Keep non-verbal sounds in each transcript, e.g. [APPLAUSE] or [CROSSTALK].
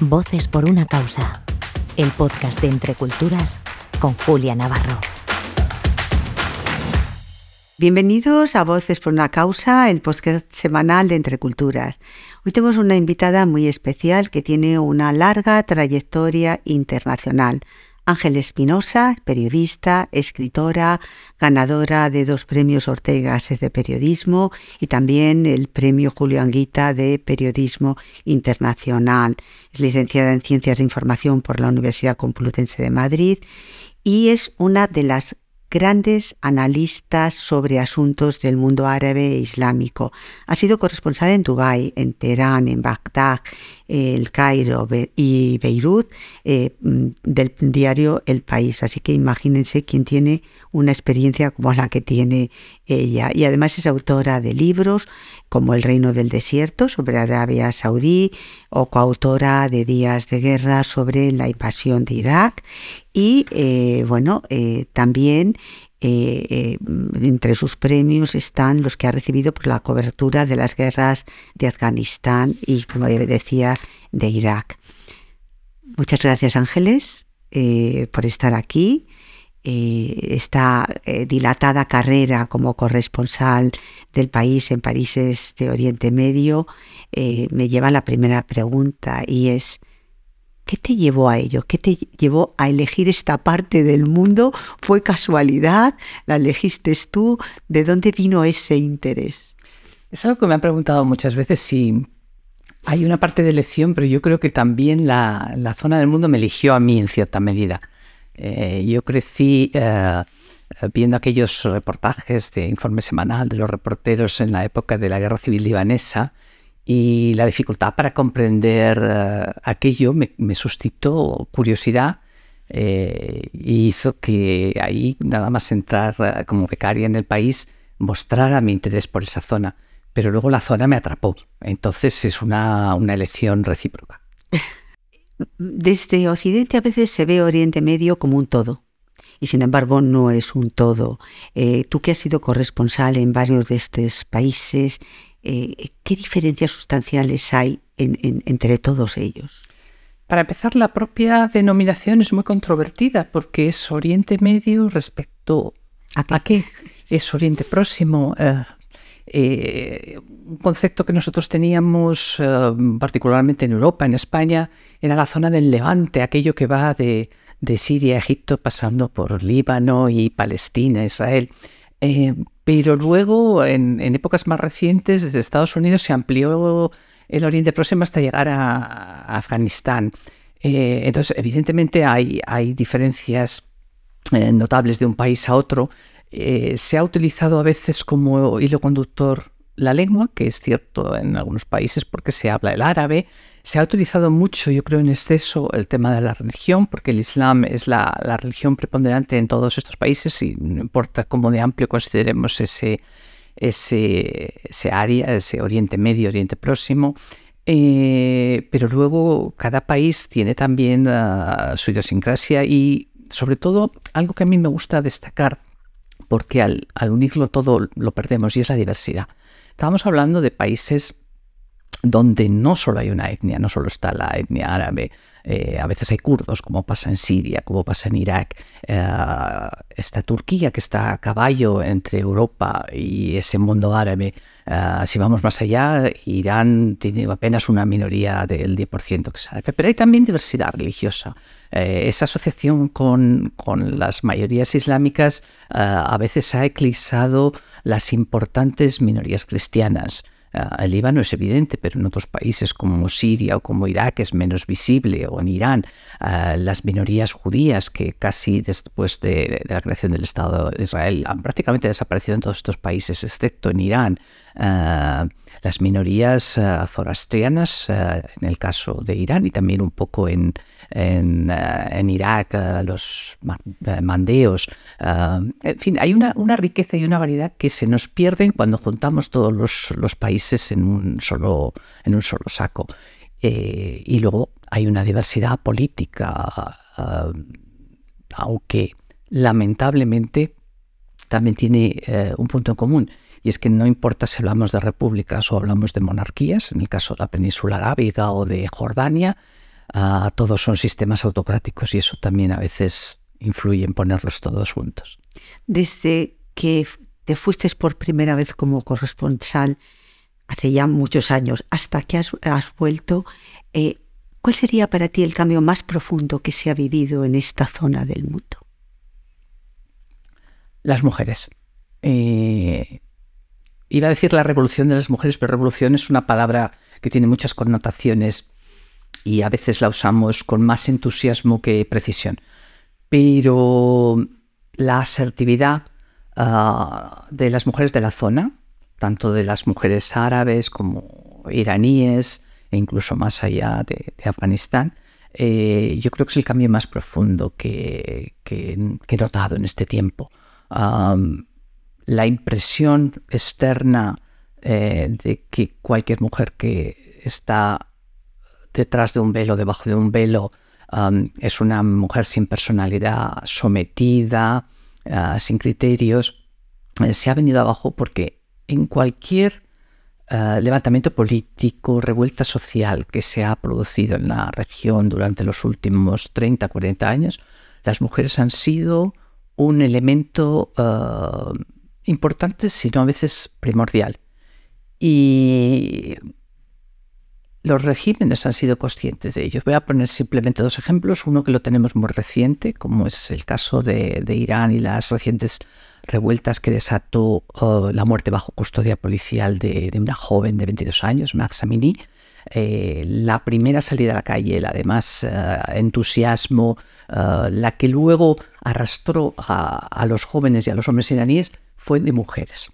Voces por una causa. El podcast de Entre Culturas con Julia Navarro. Bienvenidos a Voces por una causa, el podcast semanal de Entre Culturas. Hoy tenemos una invitada muy especial que tiene una larga trayectoria internacional. Ángel Espinosa, periodista, escritora, ganadora de dos premios Ortega de periodismo y también el premio Julio Anguita de periodismo internacional. Es licenciada en Ciencias de Información por la Universidad Complutense de Madrid y es una de las grandes analistas sobre asuntos del mundo árabe e islámico. Ha sido corresponsal en Dubái, en Teherán, en Bagdad, el Cairo y Beirut eh, mm, del diario El País. Así que imagínense quién tiene una experiencia como la que tiene ella. Y además es autora de libros como El Reino del Desierto sobre Arabia Saudí o coautora de Días de Guerra sobre la invasión de Irak. Y eh, bueno, eh, también eh, entre sus premios están los que ha recibido por la cobertura de las guerras de Afganistán y, como decía, de Irak. Muchas gracias, Ángeles, por estar aquí. esta dilatada carrera como corresponsal del país en países de Oriente Medio me lleva a la primera pregunta y es, ¿Qué te llevó a ello? ¿Qué te llevó a elegir esta parte del mundo? ¿Fue casualidad? ¿La elegiste tú? ¿De dónde vino ese interés? Es algo que me han preguntado muchas veces si hay una parte de elección, pero yo creo que también la, zona del mundo me eligió a mí en cierta medida. Eh, yo crecí eh, viendo aquellos reportajes de informe semanal de los reporteros en la época de la guerra civil libanesa y la dificultad para comprender eh, aquello me, suscitó curiosidad eh, y hizo que ahí, nada más entrar eh, como becaria en el país, mostrara mi interés por esa zona. Pero luego la zona me atrapó. Entonces es una, una elección recíproca. [LAUGHS] Desde Occidente a veces se ve Oriente Medio como un todo y sin embargo no es un todo. tú que has sido corresponsal en varios de estos países, eh, ¿qué diferencias sustanciales hay entre todos ellos? Para empezar, la propia denominación es muy controvertida porque es Oriente Medio respecto a qué, es Oriente Próximo. Eh, eh, un concepto que nosotros teníamos particularmente en Europa, en España, era la zona del Levante, aquello que va de, de Siria a Egipto pasando por Líbano y Palestina, Israel. Eh, pero luego, en, épocas más recientes, desde Estados Unidos se amplió el Oriente Próximo hasta llegar a, Afganistán. Eh, entonces, evidentemente hay, hay diferencias eh, notables de un país a otro. se ha utilizado a veces como hilo conductor la lengua, que es cierto en algunos países porque se habla el árabe. Se ha utilizado mucho, yo creo, en exceso el tema de la religión, porque el Islam es la, religión preponderante en todos estos países y no importa cómo de amplio consideremos ese, ese, área, ese Oriente Medio, Oriente Próximo. Eh, pero luego cada país tiene también ah, su idiosincrasia y sobre todo algo que a mí me gusta destacar porque al unirlo todo lo perdemos y es la diversidad. Estamos hablando de países donde no solo hay una etnia, no solo está la etnia árabe, eh, a veces hay kurdos, como pasa en Siria, como pasa en Irak, eh, está Turquía, que está a caballo entre Europa y ese mundo árabe. Eh, si vamos más allá, Irán tiene apenas una minoría del 10% que es árabe, pero hay también diversidad religiosa. Esa asociación con, con, las mayorías islámicas a veces ha eclipsado las importantes minorías cristianas. Ah, el Líbano es evidente, pero en otros países como Siria o como Irak es menos visible, o en Irán, las minorías judías que casi después de, la creación del Estado de Israel han prácticamente desaparecido en todos estos países, excepto en Irán. Ah, las minorías zoroastrianas, en el caso de Irán y también un poco en, en, Irak, los mandeos. en fin, hay una, una, riqueza y una variedad que se nos pierden cuando juntamos todos los, países en un solo, en un solo saco. Eh, y luego hay una diversidad política, eh, aunque lamentablemente también tiene eh, un punto en común. Y es que no importa si hablamos de repúblicas o hablamos de monarquías, en el caso de la península arábiga o de Jordania, ah, todos son sistemas autocráticos y eso también a veces influye en ponerlos todos juntos. Desde que te fuiste por primera vez como corresponsal hace ya muchos años hasta que has, vuelto, eh, ¿cuál sería para ti el cambio más profundo que se ha vivido en esta zona del mundo? Las mujeres. Eh, iba a decir la revolución de las mujeres, pero revolución es una palabra que tiene muchas connotaciones y a veces la usamos con más entusiasmo que precisión. Pero la asertividad ah, de las mujeres de la zona, tanto de las mujeres árabes como iraníes e incluso más allá de, Afganistán, eh, yo creo que es el cambio más profundo que, he notado en este tiempo. La impresión externa eh, de que cualquier mujer que está detrás de un velo, debajo de un velo, um, es una mujer sin personalidad, sometida, uh, sin criterios, eh, se ha venido abajo porque en cualquier uh, levantamiento político, revuelta social que se ha producido en la región durante los últimos 30, 40 años, las mujeres han sido un elemento uh, importante, sino a veces primordial. Y los regímenes han sido conscientes de ello. Voy a poner simplemente dos ejemplos. Uno que lo tenemos muy reciente, como es el caso de, Irán y las recientes revueltas que desató oh, la muerte bajo custodia policial de, una joven de 22 años, Max Amini. Eh, la primera salida a la calle, el además eh, entusiasmo, eh, la que luego arrastró a los jóvenes y a los hombres iraníes, fue de mujeres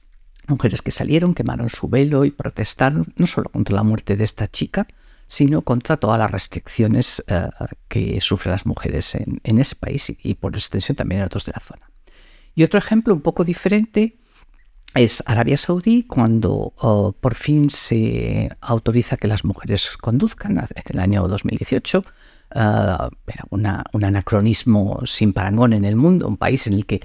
mujeres que salieron, quemaron su velo y protestaron no solo contra la muerte de esta chica, sino contra todas las restricciones eh, que sufren las mujeres en, ese país y, por extensión también en otros de la zona. Y otro ejemplo un poco diferente es Arabia Saudí, cuando oh, por fin se autoriza que las mujeres conduzcan en el año 2018. Eh, era un anacronismo sin parangón en el mundo, un país en el que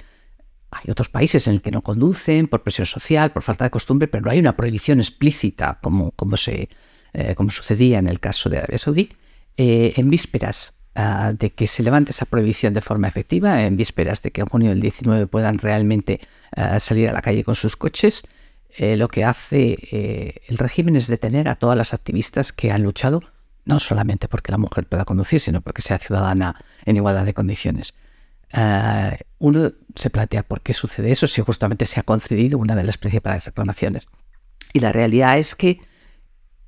hay otros países en el que no conducen por presión social, por falta de costumbre, pero no hay una prohibición explícita como, como, se, eh, como sucedía en el caso de Arabia Saudí. Eh, en vísperas ah, de que se levante esa prohibición de forma efectiva, en vísperas de que en junio del 19 puedan realmente ah, salir a la calle con sus coches, eh, lo que hace el régimen es detener a todas las activistas que han luchado no solamente porque la mujer pueda conducir, sino porque sea ciudadana en igualdad de condiciones. Ah, uno se plantea por qué sucede eso si justamente se ha concedido una de las principales reclamaciones. Y la realidad es que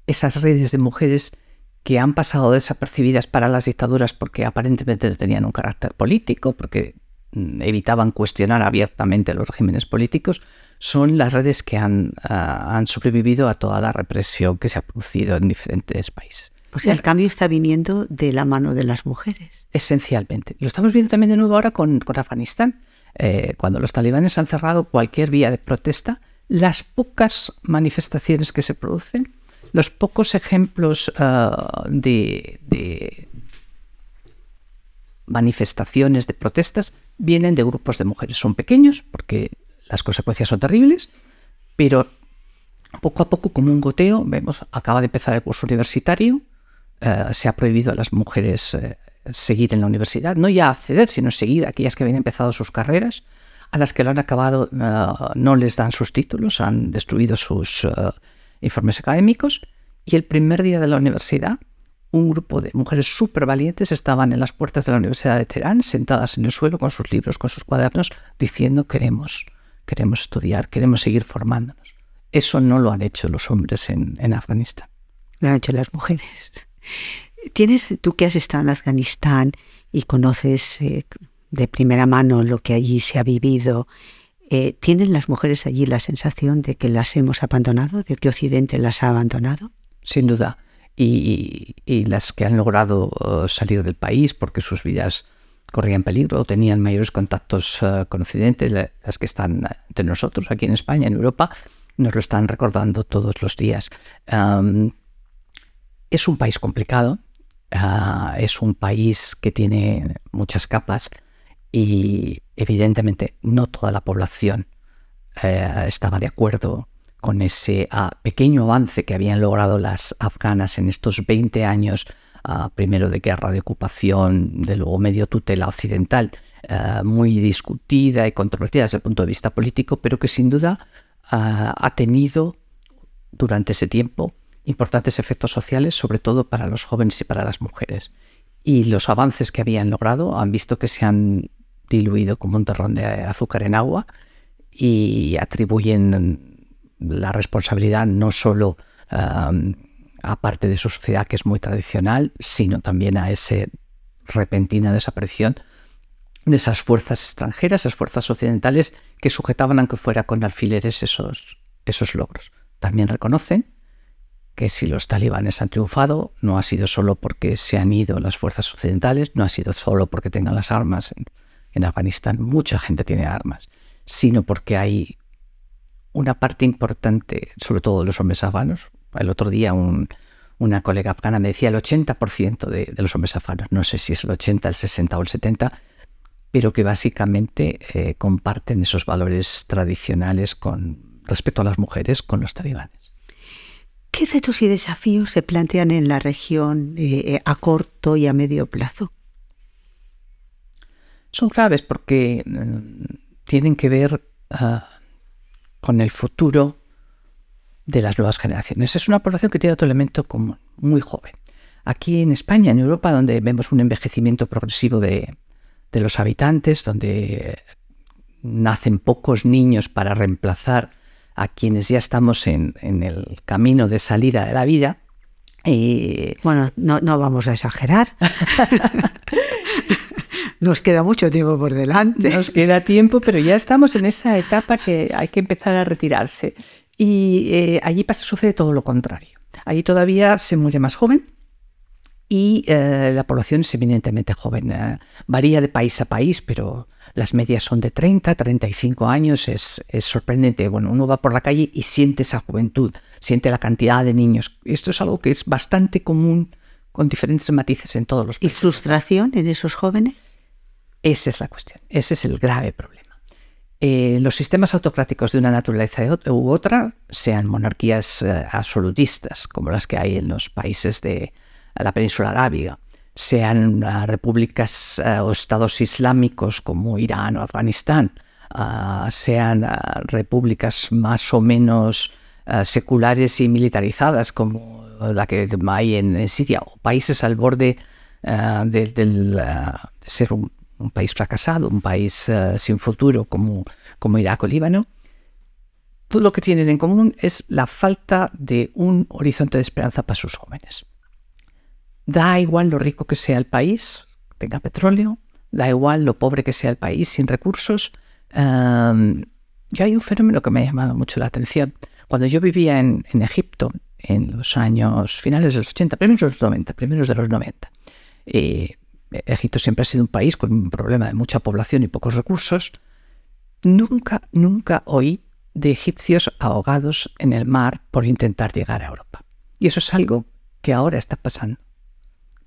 esas redes de mujeres que han pasado desapercibidas para las dictaduras porque aparentemente no tenían un carácter político, porque mm, evitaban cuestionar abiertamente los regímenes políticos, son las redes que han, ah, han sobrevivido a toda la represión que se ha producido en diferentes países. O sea, el cambio está viniendo de la mano de las mujeres. Esencialmente. Lo estamos viendo también de nuevo ahora con, Afganistán. Eh, cuando los talibanes han cerrado cualquier vía de protesta, las pocas manifestaciones que se producen, los pocos ejemplos de, de manifestaciones, de protestas, vienen de grupos de mujeres. Son pequeños porque las consecuencias son terribles, pero poco a poco, como un goteo, vemos, acaba de empezar el curso universitario, eh, se ha prohibido a las mujeres eh, seguir en la universidad, no ya acceder, sino seguir aquellas que habían empezado sus carreras, a las que lo han acabado eh, no les dan sus títulos, han destruido sus informes académicos y el primer día de la universidad un grupo de mujeres súper valientes estaban en las puertas de la Universidad de Teherán, sentadas en el suelo con sus libros, con sus cuadernos, diciendo queremos, queremos estudiar, queremos seguir formándonos. Eso no lo han hecho los hombres en, en Afganistán. Lo han hecho las mujeres. Tienes, tú que has estado en Afganistán y conoces eh, de primera mano lo que allí se ha vivido, eh, ¿tienen las mujeres allí la sensación de que las hemos abandonado, de que Occidente las ha abandonado? Sin duda. Y, las que han logrado uh, salir del país porque sus vidas corrían peligro, tenían mayores contactos con Occidente, las que están entre nosotros aquí en España, en Europa, nos lo están recordando todos los días. Es un país complicado, ah, es un país que tiene muchas capas y evidentemente no toda la población eh, estaba de acuerdo con ese ah, pequeño avance que habían logrado las afganas en estos 20 años primero de guerra de ocupación, de luego medio tutela occidental, muy discutida y controvertida desde el punto de vista político, pero que sin duda ha tenido durante ese tiempo importantes efectos sociales, sobre todo para los jóvenes y para las mujeres. Y los avances que habían logrado han visto que se han diluido como un terrón de azúcar en agua y atribuyen la responsabilidad no solo a parte de su sociedad que es muy tradicional, sino también a esa repentina desaparición de esas fuerzas extranjeras, esas fuerzas occidentales que sujetaban, aunque fuera con alfileres, esos, esos logros. También reconocen que si los talibanes han triunfado, no ha sido solo porque se han ido las fuerzas occidentales, no ha sido solo porque tengan las armas. En, Afganistán mucha gente tiene armas, sino porque hay una parte importante, sobre todo los hombres afganos. El otro día una colega afgana me decía el 80% de, de, los hombres afganos, no sé si es el 80, el 60 o el 70, pero que básicamente eh, comparten esos valores tradicionales con respecto a las mujeres con los talibanes. ¿Qué retos y desafíos se plantean en la región eh, eh, a corto y a medio plazo? Son graves porque mm, tienen que ver ah, con el futuro de las nuevas generaciones. Es una población que tiene otro elemento común, muy joven. Aquí en España, en Europa, donde vemos un envejecimiento progresivo de, de los habitantes, donde nacen pocos niños para reemplazar a quienes ya estamos en, el camino de salida de la vida. Y... Bueno, no, no vamos a exagerar. [LAUGHS] Nos queda mucho tiempo por delante. Nos queda tiempo, pero ya estamos en esa etapa que hay que empezar a retirarse. Y eh, allí pasa, sucede todo lo contrario. Allí todavía se muere más joven, y eh, la población es eminentemente joven. Eh, varía de país a país, pero las medias son de 30, 35 años. Es, es, sorprendente. Bueno, uno va por la calle y siente esa juventud, siente la cantidad de niños. Esto es algo que es bastante común con diferentes matices en todos los países. ¿Y frustración en esos jóvenes? Esa es la cuestión. Ese es el grave problema. Eh, los sistemas autocráticos de una naturaleza u otra, sean monarquías absolutistas, como las que hay en los países de, la península arábiga, sean ah, repúblicas ah, o estados islámicos como Irán o Afganistán, ah, sean repúblicas más o menos seculares y militarizadas como la que hay en, Siria, o países al borde de, ser un, país fracasado, un país sin futuro como, como Irak o Líbano, todo lo que tienen en común es la falta de un horizonte de esperanza para sus jóvenes. Da igual lo rico que sea el país, tenga petróleo, da igual lo pobre que sea el país sin recursos. Um, yo hay un fenómeno que me ha llamado mucho la atención. Cuando yo vivía en, Egipto, en los años finales de los 80, primeros de los 90, primeros de los 90, y Egipto siempre ha sido un país con un problema de mucha población y pocos recursos, nunca, nunca oí de egipcios ahogados en el mar por intentar llegar a Europa. Y eso es algo que ahora está pasando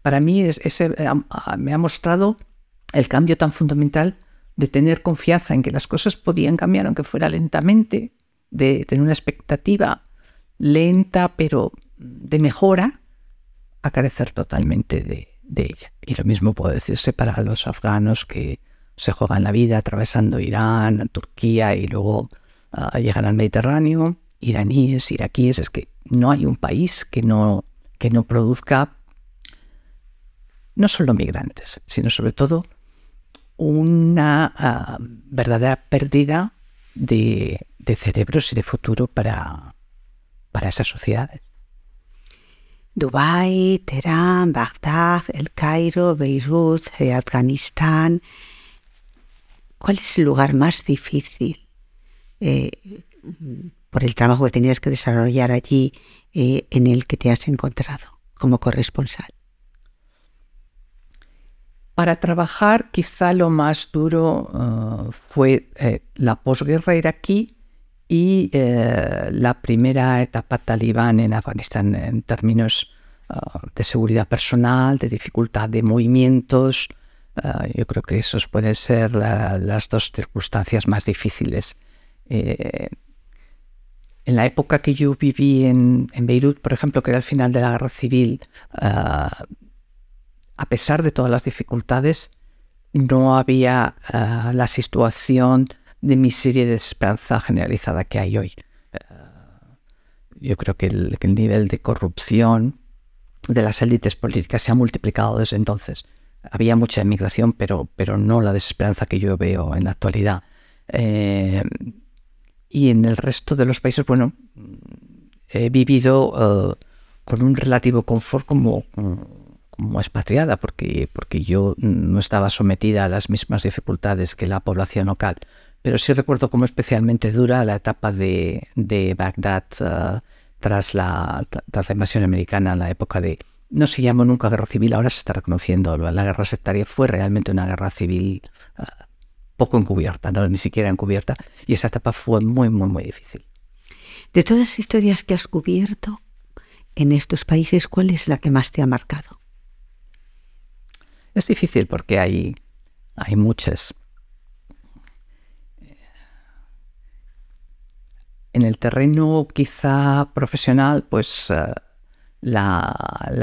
para mí es, ese, eh, me ha mostrado el cambio tan fundamental de tener confianza en que las cosas podían cambiar, aunque fuera lentamente, de tener una expectativa lenta pero de mejora, a carecer totalmente de, ella. Y lo mismo puede decirse para los afganos que se juegan la vida atravesando Irán, Turquía y luego ah, llegan al Mediterráneo, iraníes, iraquíes, es que no hay un país que no, que no produzca no solo migrantes, sino sobre todo una ah, verdadera pérdida de, cerebros y de futuro para, para esas sociedades. Dubái, Teherán, Bagdad, El Cairo, Beirut, eh, Afganistán. ¿Cuál es el lugar más difícil eh, por el trabajo que tenías que desarrollar allí eh, en el que te has encontrado como corresponsal? Para trabajar quizá lo más duro uh, fue eh, la posguerra iraquí y eh, la primera etapa talibán en Afganistán en términos uh, de seguridad personal, de dificultad de movimientos. Uh, yo creo que esos pueden ser las dos circunstancias más difíciles. En la época que yo viví en, en, Beirut, por ejemplo, que era el final de la guerra civil, a pesar de todas las dificultades, no había eh, la situación de miseria y desesperanza generalizada que hay hoy. Eh, yo creo que el, nivel de corrupción de las élites políticas se ha multiplicado desde entonces. Había mucha emigración, pero, pero no la desesperanza que yo veo en la actualidad. Eh, y en el resto de los países, bueno, he vivido con un relativo confort como como expatriada, porque, porque yo no estaba sometida a las mismas dificultades que la población local. Pero sí recuerdo como especialmente dura la etapa de, de Bagdad uh, tras, la, tras la invasión americana, la época de... No se llamó nunca guerra civil, ahora se está reconociendo. La guerra sectaria fue realmente una guerra civil uh, poco encubierta, no ni siquiera encubierta, y esa etapa fue muy, muy, muy difícil. De todas las historias que has cubierto en estos países, ¿cuál es la que más te ha marcado? Es difícil porque hay, hay muchas. En el terreno quizá profesional, pues eh, la,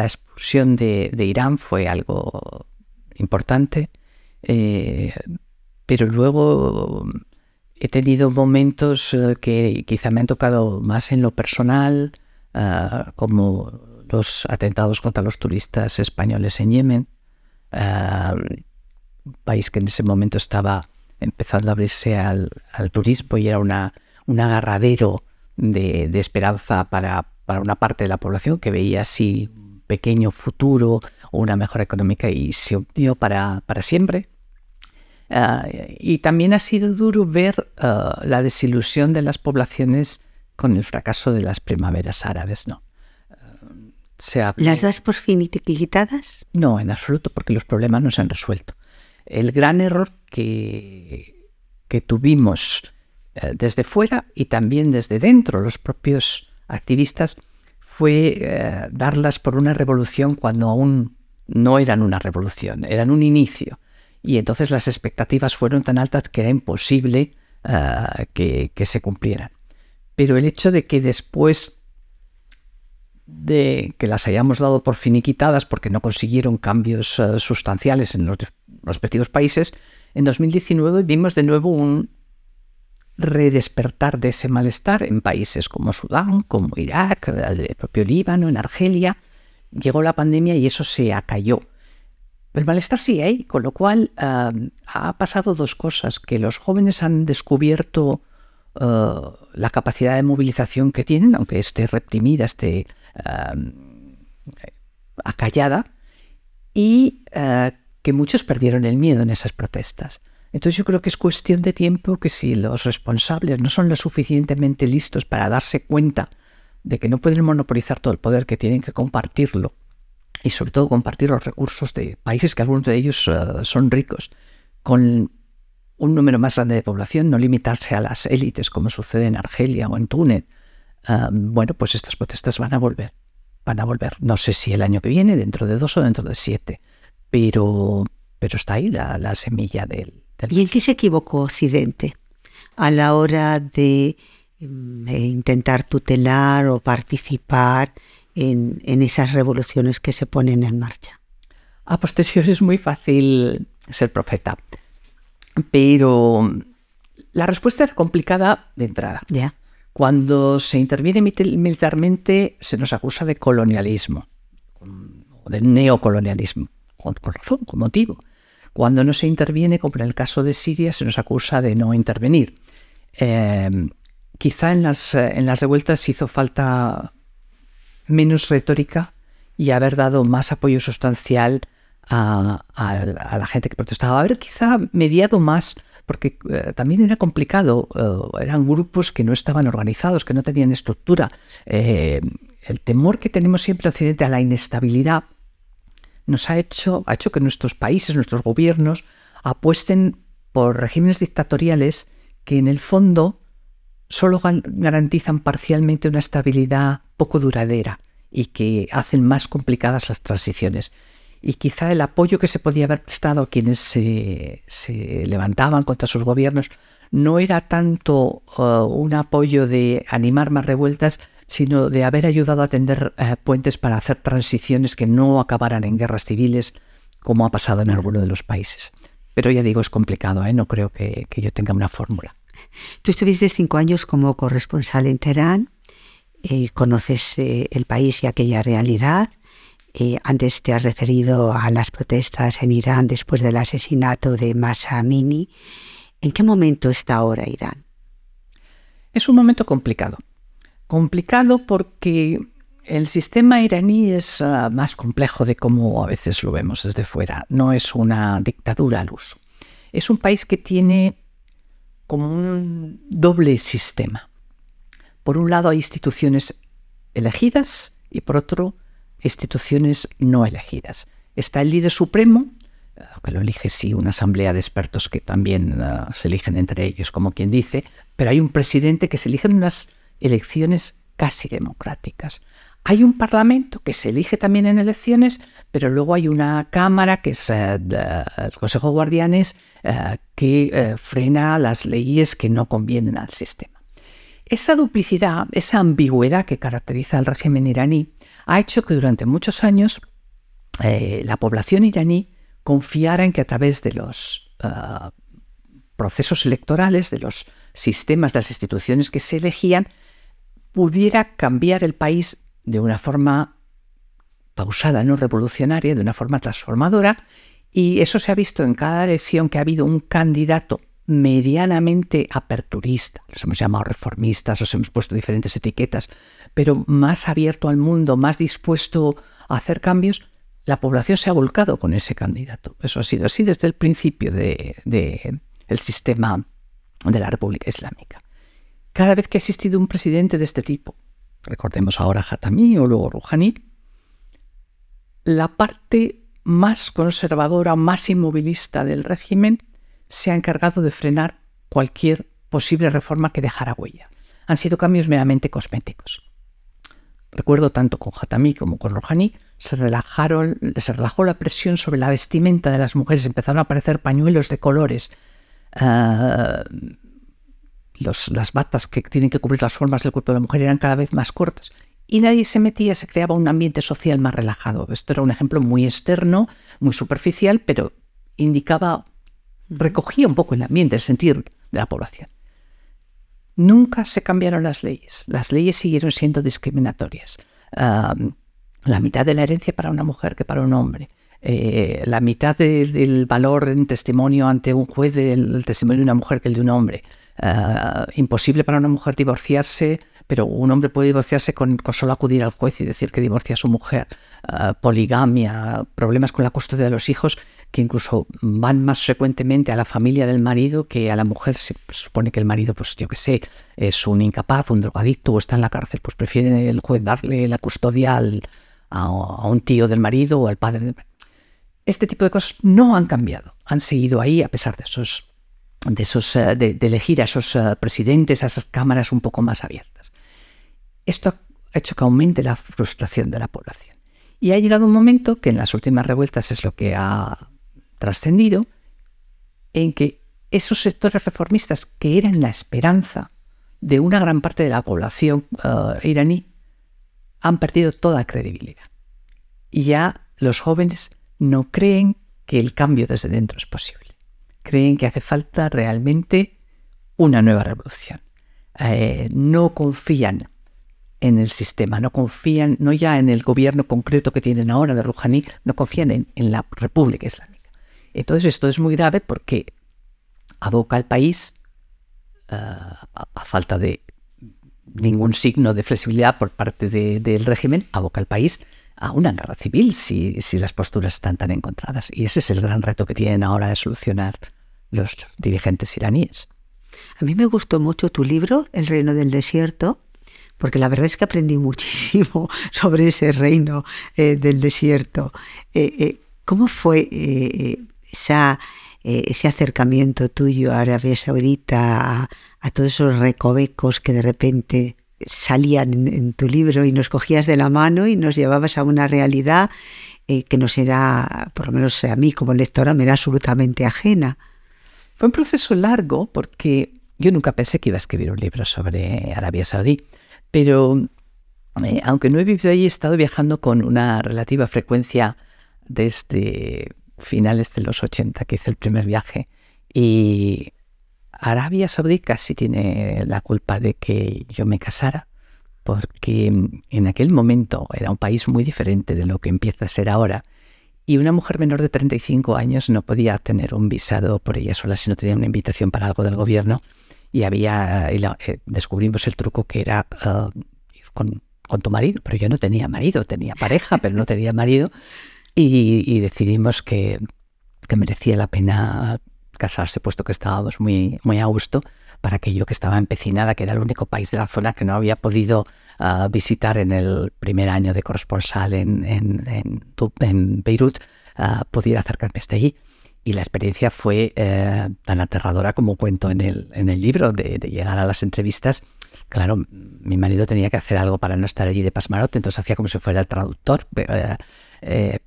expulsión de, Irán fue algo importante, eh, pero luego he tenido momentos eh, que quizá me han tocado más en lo personal, como los atentados contra los turistas españoles en Yemen, un país que en ese momento estaba empezando a abrirse al, turismo y era una, un agarradero de, esperanza para, una parte de la población que veía así un pequeño futuro o una mejora económica y se hundió para, para siempre. Ah, y también ha sido duro ver ah, la desilusión de las poblaciones con el fracaso de las primaveras árabes, ¿no? ¿Las das por finiquitadas? No, en absoluto, porque los problemas no se han resuelto. El gran error que, que tuvimos eh, desde fuera y también desde dentro, los propios activistas, fue eh, darlas por una revolución cuando aún no eran una revolución, eran un inicio. Y entonces las expectativas fueron tan altas que era imposible eh, que, que se cumplieran. Pero el hecho de que después de que las hayamos dado por finiquitadas porque no consiguieron cambios eh, sustanciales en los respectivos países, en 2019 vimos de nuevo un redespertar de ese malestar en países como Sudán, como Irak, el propio Líbano, en Argelia. Llegó la pandemia y eso se acalló. El malestar sigue ahí, con lo cual eh, ha pasado dos cosas, que los jóvenes han descubierto eh, la capacidad de movilización que tienen, aunque esté reprimida, esté acallada, y eh, que muchos perdieron el miedo en esas protestas. Entonces yo creo que es cuestión de tiempo que si los responsables no son lo suficientemente listos para darse cuenta de que no pueden monopolizar todo el poder, que tienen que compartirlo, y sobre todo compartir los recursos de países que algunos de ellos eh, son ricos, con un número más grande de población, no limitarse a las élites como sucede en Argelia o en Túnez. Ah, bueno, pues estas protestas van a volver. Van a volver. No sé si el año que viene, dentro de dos o dentro de siete. Pero, pero está ahí la, semilla del, ¿Y en qué se equivocó Occidente a la hora de mm, intentar tutelar o participar en, en, esas revoluciones que se ponen en marcha? A posteriori es muy fácil ser profeta. Pero la respuesta es complicada de entrada. Ya. Cuando se interviene militarmente se nos acusa de colonialismo o de neocolonialismo, con, razón, con motivo. Cuando no se interviene, como en el caso de Siria, se nos acusa de no intervenir. Em, quizá en las, en las revueltas hizo falta menos retórica y haber dado más apoyo sustancial a, la gente que protestaba, haber quizá mediado más, porque eh, también era complicado, eh, eran grupos que no estaban organizados, que no tenían estructura. Eh, el temor que tenemos siempre en Occidente a la inestabilidad nos ha hecho, ha hecho que nuestros países, nuestros gobiernos, apuesten por regímenes dictatoriales que en el fondo solo garantizan parcialmente una estabilidad poco duradera y que hacen más complicadas las transiciones y quizá el apoyo que se podía haber prestado a quienes se, levantaban contra sus gobiernos no era tanto uh, un apoyo de animar más revueltas, sino de haber ayudado a tender uh, puentes para hacer transiciones que no acabaran en guerras civiles como ha pasado en alguno de los países. Pero ya digo, es complicado, ¿eh? no creo que, yo tenga una fórmula. Tú estuviste cinco años como corresponsal en Teherán, eh, conoces eh, el país y aquella realidad. Antes te has referido a las protestas en Irán después del asesinato de Masa Amini. ¿En qué momento está ahora Irán? Es un momento complicado. Complicado porque el sistema iraní es ah, más complejo de cómo a veces lo vemos desde fuera. No es una dictadura al uso. Es un país que tiene como un doble sistema. Por un lado hay instituciones elegidas y por otro instituciones no elegidas. Está el líder supremo, que lo elige sí una asamblea de expertos que también ah, se eligen entre ellos, como quien dice, pero hay un presidente que se elige en unas elecciones casi democráticas. Hay un parlamento que se elige también en elecciones, pero luego hay una cámara que es eh, el Consejo de Guardianes eh, que eh, frena las leyes que no convienen al sistema. Esa duplicidad, esa ambigüedad que caracteriza al régimen iraní ha hecho que durante muchos años la población iraní confiara en que a través de los procesos electorales, de los sistemas, de las instituciones que se elegían, pudiera cambiar el país de una forma pausada, no revolucionaria, de una forma transformadora, y eso se ha visto en cada elección que ha habido un candidato medianamente aperturista, los hemos llamado reformistas, los hemos puesto diferentes etiquetas, pero más abierto al mundo, más dispuesto a hacer cambios, la población se ha volcado con ese candidato. Eso ha sido así desde el principio del de, sistema de la República Islámica. Cada vez que ha existido un presidente de este tipo, recordemos ahora Hatami o luego Rouhani, la parte más conservadora, más inmovilista del régimen se ha encargado de frenar cualquier posible reforma que dejara huella. Han sido cambios meramente cosméticos. Recuerdo tanto con Hatami como con Rouhani, se, relajaron, se relajó la presión sobre la vestimenta de las mujeres, empezaron a aparecer pañuelos de colores, ah, las batas que tienen que cubrir las formas del cuerpo de la mujer eran cada vez más cortas y nadie se metía, se creaba un ambiente social más relajado. Esto era un ejemplo muy externo, muy superficial, pero indicaba, recogía un poco el ambiente, el sentir de la población. Nunca se cambiaron las leyes. Las leyes siguieron siendo discriminatorias. la mitad de la herencia para una mujer que para un hombre. Eh, la mitad del valor en testimonio ante un juez del testimonio de una mujer que el de un hombre. Eh, imposible para una mujer divorciarse, pero un hombre puede divorciarse con, solo acudir al juez y decir que divorcia a su mujer. Eh, poligamia, problemas con la custodia de los hijos, que incluso van más frecuentemente a la familia del marido que a la mujer. Se supone que el marido, pues yo qué sé, es un incapaz, un drogadicto o está en la cárcel, pues prefiere el juez darle la custodia a, a un tío del marido o al padre del. Este tipo de cosas no han cambiado, han seguido ahí a pesar de esos de, esos, eh, de, elegir a esos eh, presidentes, a esas cámaras un poco más abiertas. Esto ha hecho que aumente la frustración de la población. Y ha llegado un momento que en las últimas revueltas es lo que ha trascendido, en que esos sectores reformistas que eran la esperanza de una gran parte de la población eh, iraní han perdido toda credibilidad. Y ya los jóvenes no creen que el cambio desde dentro es posible creen que hace falta realmente una nueva revolución. Eh, no confían en el sistema, no confían, no ya en el gobierno concreto que tienen ahora de Rouhani, no confían en, la República Islámica. Entonces esto es muy grave porque aboca al país, eh, a, falta de ningún signo de flexibilidad por parte del régimen, aboca al país a una guerra civil si, las posturas están tan encontradas. Y ese es el gran reto que tienen ahora de solucionar los dirigentes iraníes. A mí me gustó mucho tu libro, El reino del desierto, porque la verdad es que aprendí [LAUGHS] muchísimo sobre ese reino eh, del desierto. Eh, ¿Cómo fue esa, ese acercamiento tuyo a Arabia Saudita, a, todos esos recovecos que de repente salían en, en, tu libro y nos cogías de la mano y nos llevabas a una realidad que nos era, por lo menos a mí como lectora, me era absolutamente ajena? Fue un proceso largo porque yo nunca pensé que iba a escribir un libro sobre Arabia Saudí, pero eh, aunque no he vivido allí, he estado viajando con una relativa frecuencia desde finales de los 80 que hice el primer viaje y Arabia Saudí casi tiene la culpa de que yo me casara porque en aquel momento era un país muy diferente de lo que empieza a ser ahora y una mujer menor de 35 años no podía tener un visado por ella sola si no tenía una invitación para algo del gobierno. Y había eh, descubrimos el truco que era uh, con, tu marido, pero yo no tenía marido, tenía pareja, pero no tenía marido. Y, decidimos que, que, merecía la pena casarse, puesto que estábamos muy, muy a gusto, para que yo que estaba empecinada, que era el único país de la zona que no había podido visitar en el primer año de corresponsal en, en, en, Beirut, pudiera acercarme hasta allí. Y la experiencia fue eh, tan aterradora como cuento en el, en el libro, de, llegar a las entrevistas. Claro, mi marido tenía que hacer algo para no estar allí de pasmarote, entonces hacía como si fuera el traductor. Eh, eh,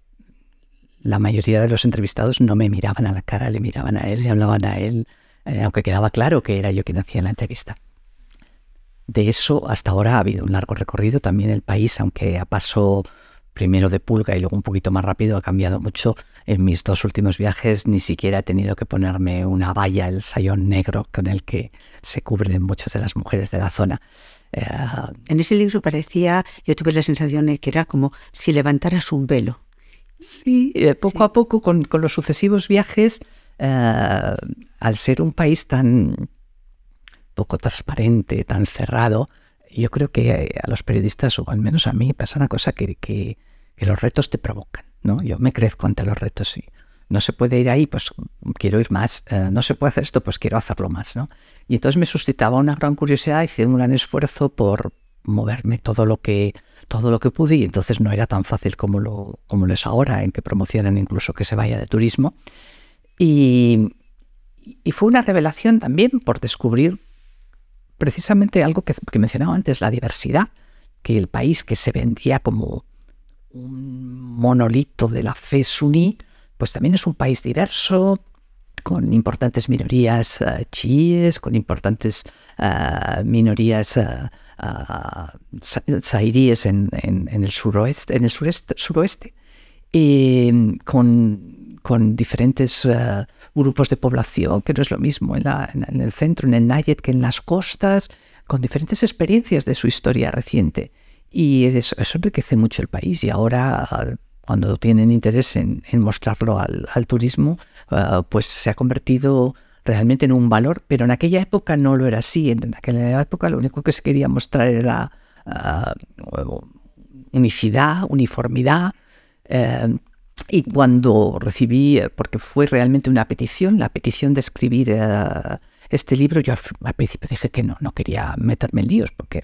la mayoría de los entrevistados no me miraban a la cara, le miraban a él, le hablaban a él, aunque quedaba claro que era yo quien hacía la entrevista. De eso hasta ahora ha habido un largo recorrido. También el país, aunque a paso primero de pulga y luego un poquito más rápido, ha cambiado mucho. En mis dos últimos viajes ni siquiera he tenido que ponerme una valla, el sayón negro con el que se cubren muchas de las mujeres de la zona. Eh, en ese libro parecía, yo tuve la sensación de que era como si levantaras un velo. Sí, eh, poco a poco con, los sucesivos viajes, eh, al ser un país tan poco transparente, tan cerrado, yo creo que a los periodistas, o al menos a mí, pasa una cosa que, que, los retos te provocan, ¿no? Yo me crezco ante los retos y no se puede ir ahí, pues quiero ir más, eh, no se puede hacer esto, pues quiero hacerlo más, ¿no? Y entonces me suscitaba una gran curiosidad, hice un gran esfuerzo por moverme todo lo que todo lo que pude y entonces no era tan fácil como lo, como lo es ahora, en que promocionan incluso que se vaya de turismo. Y, y fue una revelación también por descubrir precisamente algo que, mencionaba antes, la diversidad, que el país que se vendía como un monolito de la fe suní, pues también es un país diverso, con importantes minorías uh, chiíes, con importantes uh, minorías uh, zairíes en, el suroeste, en el sureste, suroeste, y con, con diferentes grupos de población, que no es lo mismo en, el centro, en el Nayet, que en las costas, con diferentes experiencias de su historia reciente. Y eso, enriquece mucho el país y ahora cuando tienen interés en, mostrarlo al, turismo, ah, pues se ha convertido realmente en un valor, pero en aquella época no lo era así. En aquella época lo único que se quería mostrar era uh, unicidad, uniformidad. Eh, y cuando recibí, porque fue realmente una petición, la petición de escribir eh, este libro, yo al, principio dije que no, no quería meterme en líos, porque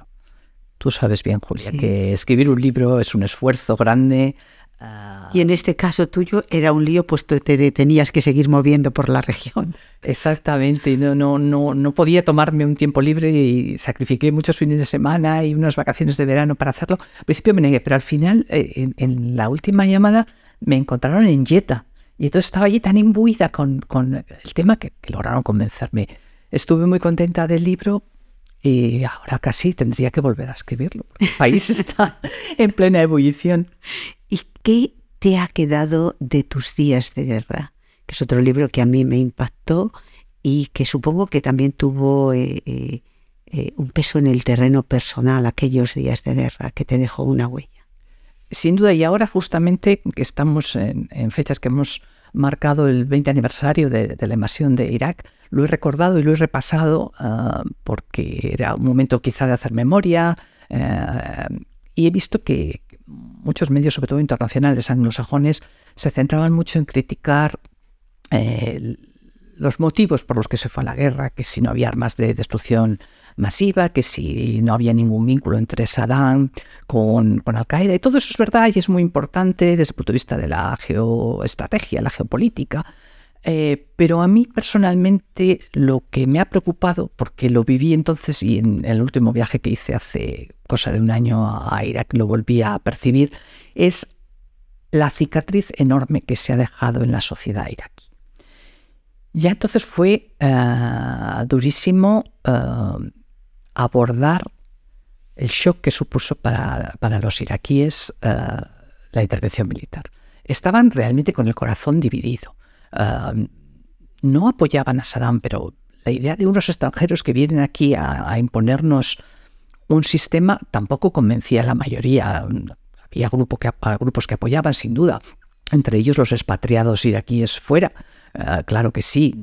tú sabes bien, Julia, que escribir un libro es un esfuerzo grande. Ah. y en este caso tuyo era un lío, puesto que te tenías que seguir moviendo por la región. Exactamente, no, no, no, no podía tomarme un tiempo libre y sacrifiqué muchos fines de semana y unas vacaciones de verano para hacerlo. Al principio me negué, pero al final, eh, en la última llamada, me encontraron en Jetta. Y entonces estaba allí tan imbuida con, el tema que, lograron convencerme. Estuve muy contenta del libro y ahora casi tendría que volver a escribirlo. El país [LAUGHS] está en plena ebullición. ¿Y qué te ha quedado de tus días de guerra? Que es otro libro que a mí me impactó y que supongo que también tuvo eh, eh, eh, un peso en el terreno personal aquellos días de guerra, que te dejó una huella. Sin duda, y ahora justamente que estamos en, fechas que hemos marcado el 20 aniversario de, la invasión de Irak, lo he recordado y lo he repasado ah, porque era un momento quizá de hacer memoria y he visto que muchos medios, sobre todo internacionales anglosajones, se centraban mucho en criticar eh, los motivos por los que se fue a la guerra, que si no había armas de destrucción masiva, que si no había ningún vínculo entre Saddam con, Al-Qaeda, y todo eso es verdad y es muy importante desde el punto de vista de la geoestrategia, la geopolítica. Eh, pero a mí personalmente lo que me ha preocupado, porque lo viví entonces y en el último viaje que hice hace cosa de un año a Irak lo volví a percibir, es la cicatriz enorme que se ha dejado en la sociedad iraquí. Ya entonces fue eh, durísimo eh, abordar el shock que supuso para, los iraquíes la intervención militar. estaban realmente con el corazón dividido. Ah, no apoyaban a Saddam, pero la idea de unos extranjeros que vienen aquí a, imponernos un sistema tampoco convencía a la mayoría. Había grupos que apoyaban, sin duda, entre ellos los expatriados iraquíes fuera. Ah, claro que sí,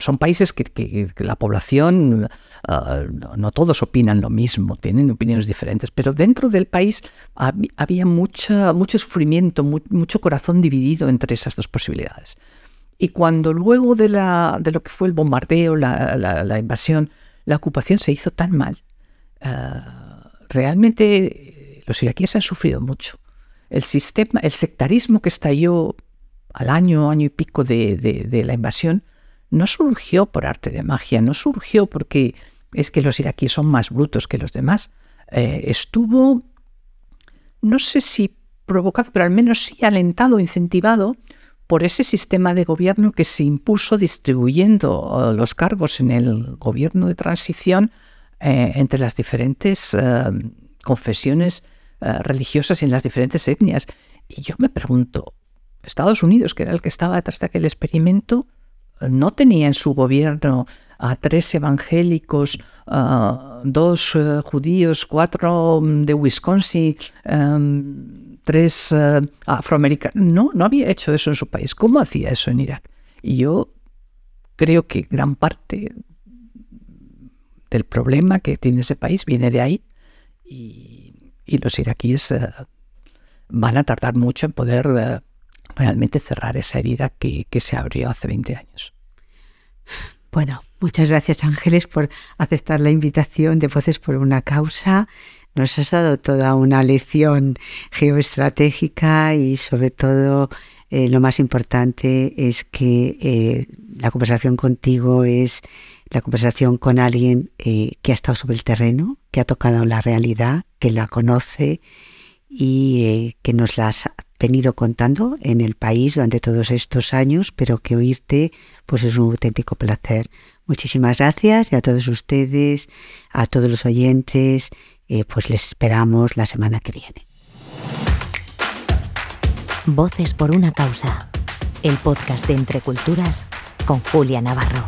son países que, la población, ah, no, todos opinan lo mismo, tienen opiniones diferentes, pero dentro del país había mucha, mucho sufrimiento, mucho corazón dividido entre esas dos posibilidades. Y cuando luego de, la, de lo que fue el bombardeo, la, invasión, la ocupación se hizo tan mal, ah, realmente los iraquíes han sufrido mucho. El sistema, el sectarismo que estalló al año, año y pico de la invasión, no surgió por arte de magia, no surgió porque es que los iraquíes son más brutos que los demás. Eh, estuvo, no sé si provocado, pero al menos sí alentado, incentivado por ese sistema de gobierno que se impuso distribuyendo eh, los cargos en el gobierno de transición eh, entre las diferentes confesiones religiosas y en las diferentes etnias. Y yo me pregunto, Estados Unidos, que era el que estaba detrás de aquel experimento, no tenía en su gobierno a tres evangélicos, dos eh, judíos, cuatro mm, de Wisconsin, em, tres eh, afroamericanos. No, no había hecho eso en su país. ¿Cómo hacía eso en Irak? Y yo creo que gran parte del problema que tiene ese país viene de ahí y, los iraquíes eh, van a tardar mucho en poder realmente cerrar esa herida que, se abrió hace 20 años. Bueno, muchas gracias Ángeles por aceptar la invitación de Voces por una Causa. Nos has dado toda una lección geoestratégica y sobre todo eh, lo más importante es que eh, la conversación contigo es la conversación con alguien eh, que ha estado sobre el terreno, que ha tocado la realidad, que la conoce y que nos las venido contando en el país durante todos estos años, pero que oírte pues es un auténtico placer. Muchísimas gracias y a todos ustedes, a todos los oyentes, eh, pues les esperamos la semana que viene. Voces por una causa, el podcast de Entre Culturas con Julia Navarro.